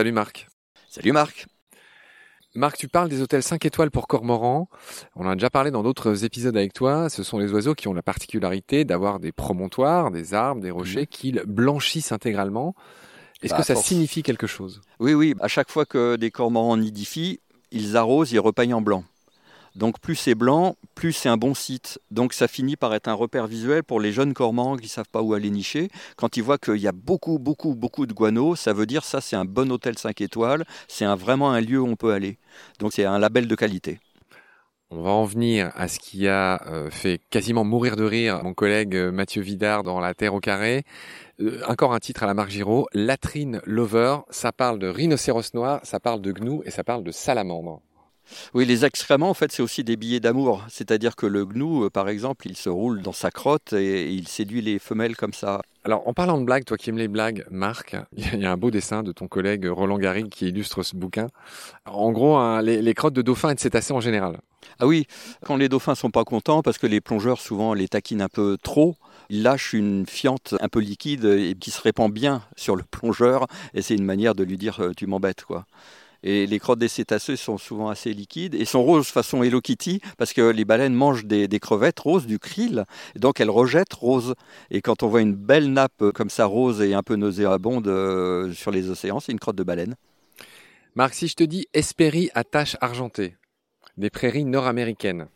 Salut Marc. Salut Marc. Marc, tu parles des hôtels 5 étoiles pour cormorans. On en a déjà parlé dans d'autres épisodes avec toi. Ce sont les oiseaux qui ont la particularité d'avoir des promontoires, des arbres, des rochers, mhm. qu'ils blanchissent intégralement. Est-ce bah, que ça signifie quelque chose? Oui, oui. À chaque fois que des cormorans nidifient, ils arrosent, ils repeignent en blanc. Donc plus c'est blanc, plus c'est un bon site. Donc ça finit par être un repère visuel pour les jeunes cormorans qui ne savent pas où aller nicher. Quand ils voient qu'il y a beaucoup, beaucoup, beaucoup de guano, ça veut dire ça c'est un bon hôtel 5 étoiles, c'est vraiment un lieu où on peut aller. Donc c'est un label de qualité. On va en venir à ce qui a euh, fait quasiment mourir de rire mon collègue euh, Mathieu Vidard dans La Terre au carré. Euh, encore un titre à la Marc Giraud, Latrine Lover. Ça parle de rhinocéros noir, ça parle de gnou et ça parle de salamandre. Oui, les excréments, en fait, c'est aussi des billets d'amour. C'est-à-dire que le gnou, euh, par exemple, il se roule dans sa crotte et il séduit les femelles comme ça. Alors, en parlant de blagues, toi qui aimes les blagues, Marc, il y a un beau dessin de ton collègue Roland Garrigue qui illustre ce bouquin. En gros, hein, les, crottes de dauphins et de cétacés en général. Ah oui, quand les dauphins sont pas contents, parce que les plongeurs souvent les taquinent un peu trop, ils lâchent une fiente un peu liquide et qui se répand bien sur le plongeur, et c'est une manière de lui dire euh, tu m'embêtes quoi. Et les crottes des cétacés sont souvent assez liquides et sont roses façon Hello Kitty parce que les baleines mangent des, crevettes roses, du krill, et donc elles rejettent rose. Et quand on voit une belle nappe comme ça rose et un peu nauséabonde euh, sur les océans, c'est une crotte de baleine. Marc, si je te dis Hespérie à taches argentées, des prairies nord-américaines,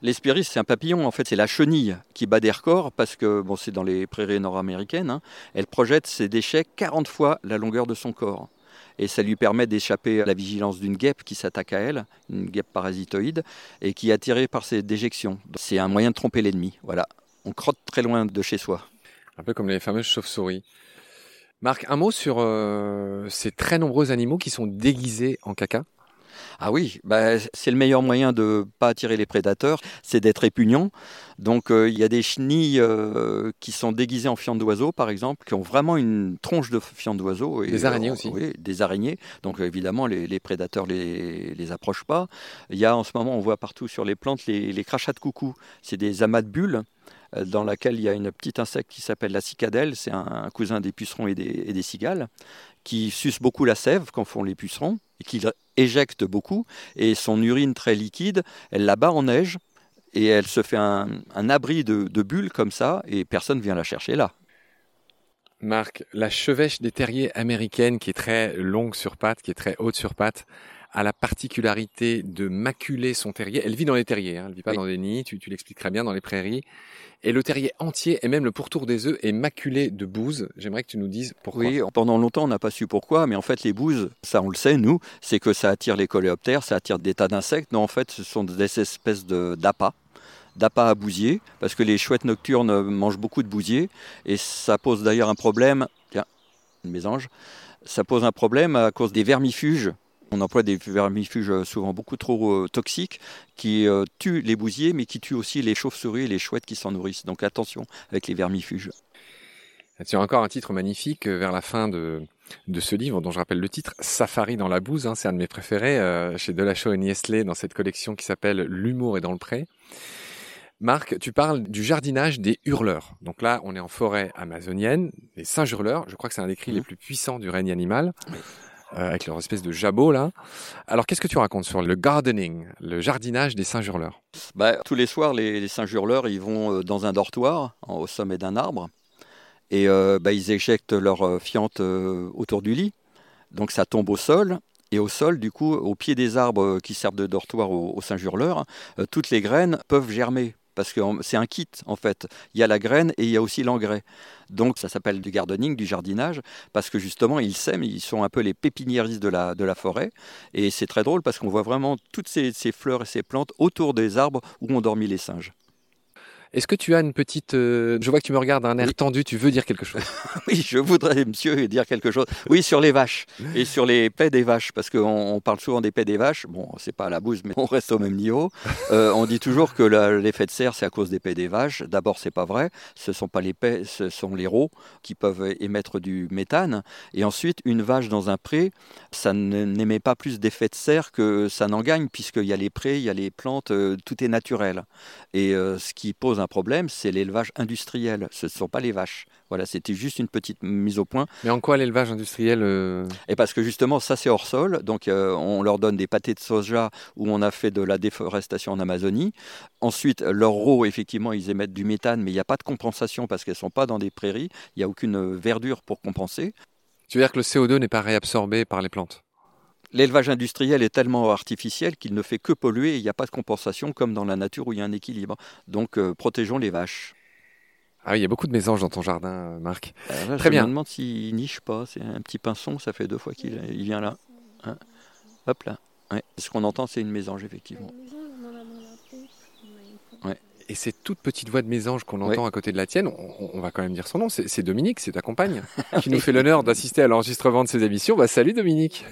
L'Hespérie, c'est un papillon, en fait, c'est la chenille qui bat des records parce que bon, c'est dans les prairies nord-américaines. Hein. Elle projette ses déchets 40 fois la longueur de son corps et ça lui permet d'échapper à la vigilance d'une guêpe qui s'attaque à elle, une guêpe parasitoïde, et qui est attirée par ses déjections. C'est un moyen de tromper l'ennemi. Voilà, on crotte très loin de chez soi. Un peu comme les fameuses chauves-souris. Marc, un mot sur euh, ces très nombreux animaux qui sont déguisés en caca? Ah oui, bah, c'est le meilleur moyen de ne pas attirer les prédateurs, c'est d'être répugnant. Donc euh, il y a des chenilles euh, qui sont déguisées en fientes d'oiseaux, par exemple, qui ont vraiment une tronche de fientes d'oiseaux. Des araignées aussi. Oui, des araignées. Donc évidemment, les, prédateurs ne les, les approchent pas. Il y a en ce moment, on voit partout sur les plantes les, crachats de coucou. C'est des amas de bulles euh, dans laquelle il y a une petite insecte qui s'appelle la cicadelle, c'est un, cousin des pucerons et des, cigales, qui suce beaucoup la sève quand font les pucerons, et qui éjecte beaucoup, et son urine très liquide, elle la bat en neige, et elle se fait un, abri de, bulles comme ça, et personne vient la chercher là. Marc, la chevêche des terriers américaine, qui est très longue sur pattes, qui est très haute sur pattes, a la particularité de maculer son terrier. Elle vit dans les terriers, hein, elle ne vit pas dans des nids, tu, très bien, dans les prairies. Et le terrier entier, et même le pourtour des œufs, est maculé de bouse. J'aimerais que tu nous dises pourquoi. Oui, pendant longtemps, on n'a pas su pourquoi, mais en fait, les bouses, ça on le sait, nous, c'est que ça attire les coléoptères, ça attire des tas d'insectes. Non, en fait, ce sont des espèces d'appâts d'appâts à bousier, parce que les chouettes nocturnes mangent beaucoup de bousier, et ça pose d'ailleurs un problème, tiens, une mésange, ça pose un problème à cause des vermifuges on emploie des vermifuges euh, souvent beaucoup trop euh, toxiques qui euh, tuent les bousiers, mais qui tuent aussi les chauves-souris et les chouettes qui s'en nourrissent. Donc attention avec les vermifuges. Tu as encore un titre magnifique vers la fin de, ce livre, dont je rappelle le titre, Safari dans la bouse. Hein, c'est un de mes préférés chez Delachaux et Niestlé dans cette collection qui s'appelle L'humour est dans le pré. Marc, tu parles du jardinage des hurleurs. Donc là, on est en forêt amazonienne, les singes hurleurs. Je crois que c'est un des cris les mmh. plus puissants du règne animal. Euh, avec leur espèce de jabot là. Alors qu'est-ce que tu racontes sur le gardening, le jardinage des singes hurleurs bah, Tous les soirs, les, les, singes hurleurs, ils vont euh, dans un dortoir au sommet d'un arbre et euh, bah, ils éjectent leur fiente autour du lit. Donc ça tombe au sol et au sol, du coup, au pied des arbres qui servent de dortoir aux, aux singes hurleurs, toutes les graines peuvent germer parce que c'est un kit en fait. Il y a la graine et il y a aussi l'engrais. Donc ça s'appelle du gardening, du jardinage, parce que justement ils sèment, ils sont un peu les pépiniéristes de la, de la forêt. Et c'est très drôle parce qu'on voit vraiment toutes ces, ces fleurs et ces plantes autour des arbres où ont dormi les singes. Est-ce que tu as une petite... Euh, je vois que tu me regardes d'un air tendu, tu veux dire quelque chose? Oui, je voudrais, monsieur, dire quelque chose. Oui, sur les vaches et sur les paix des vaches, parce qu'on parle souvent des paix des vaches. Bon, c'est pas à la bouse, mais on reste au même niveau. Euh, on dit toujours que l'effet de serre, c'est à cause des paix des vaches. D'abord, c'est pas vrai. Ce sont pas les paix, ce sont les rots qui peuvent émettre du méthane. Et ensuite, une vache dans un pré, ça n'émet pas plus d'effet de serre que ça n'en gagne, puisqu'il y a les prés, il y a les plantes, euh, tout est naturel. Et ce qui pose un problème, c'est l'élevage industriel. Ce ne sont pas les vaches. Voilà, c'était juste une petite mise au point. Mais en quoi l'élevage industriel euh, Et parce que justement, ça c'est hors sol. Donc euh, on leur donne des pâtés de soja où on a fait de la déforestation en Amazonie. Ensuite, leurs rots, effectivement, ils émettent du méthane, mais il n'y a pas de compensation parce qu'elles ne sont pas dans des prairies. Il n'y a aucune verdure pour compenser. Tu veux dire que le CO2 n'est pas réabsorbé par les plantes? L'élevage industriel est tellement artificiel qu'il ne fait que polluer et il n'y a pas de compensation comme dans la nature où il y a un équilibre. Donc euh, protégeons les vaches. Ah oui, il y a beaucoup de mésanges dans ton jardin, euh, Marc. Euh, Très je bien. Je me demande s'il niche pas. C'est un petit pinson, ça fait deux fois qu'il vient là. Hein. Hop là. Ce qu'on entend, c'est une mésange, effectivement. Et cette toute petite voix de mésange qu'on entend à côté de la tienne, on, va quand même dire son nom, c'est Dominique, c'est ta compagne, qui nous fait l'honneur d'assister à l'enregistrement de ces émissions. Bah, salut Dominique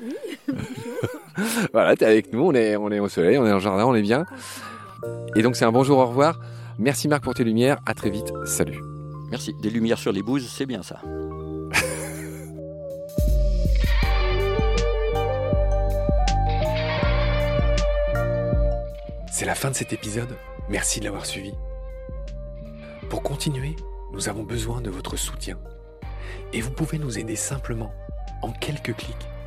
oui, voilà, t'es avec nous, on est, on est au soleil, on est le jardin, on est bien. Et donc c'est un bonjour, au revoir. Merci Marc pour tes lumières, à très vite, salut. Merci, des lumières sur les bouses, c'est bien ça. C'est la fin de cet épisode, merci de l'avoir suivi. Pour continuer, nous avons besoin de votre soutien. Et vous pouvez nous aider simplement, en quelques clics